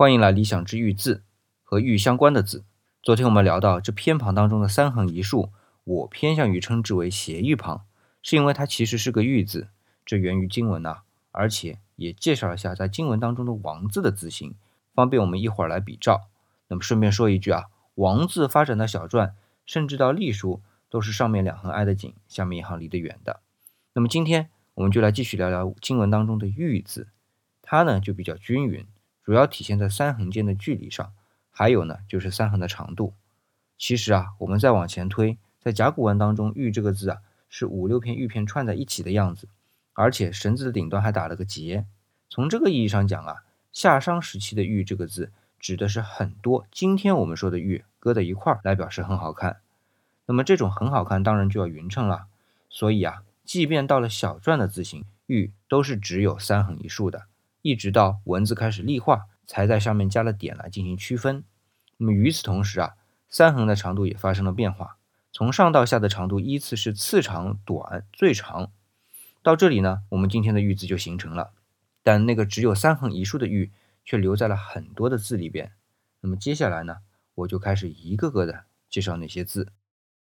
欢迎来理想之玉字和玉相关的字。昨天我们聊到这偏旁当中的三横一竖，我偏向于称之为斜玉旁，是因为它其实是个玉字，这源于经文呐，而且也介绍了下在经文当中的王字的字形，方便我们一会儿来比照。那么顺便说一句啊，王字发展到小篆，甚至到隶书，都是上面两横挨得紧，下面一行离得远的。那么今天我们就来继续聊聊经文当中的玉字，它呢就比较均匀。主要体现在三横间的距离上，还有呢就是三横的长度。其实啊，我们再往前推，在甲骨文当中，“玉”这个字啊是五六片玉片串在一起的样子，而且绳子的顶端还打了个结。从这个意义上讲啊，夏商时期的“玉”这个字指的是很多今天我们说的“玉”搁在一块儿来表示很好看。那么这种很好看，当然就要匀称了。所以啊，即便到了小篆的字形，“玉”都是只有三横一竖的。一直到文字开始立化，才在上面加了点来进行区分。那么与此同时啊，三横的长度也发生了变化，从上到下的长度依次是次长、短、最长。到这里呢，我们今天的玉字就形成了。但那个只有三横一竖的玉，却留在了很多的字里边。那么接下来呢，我就开始一个个的介绍那些字。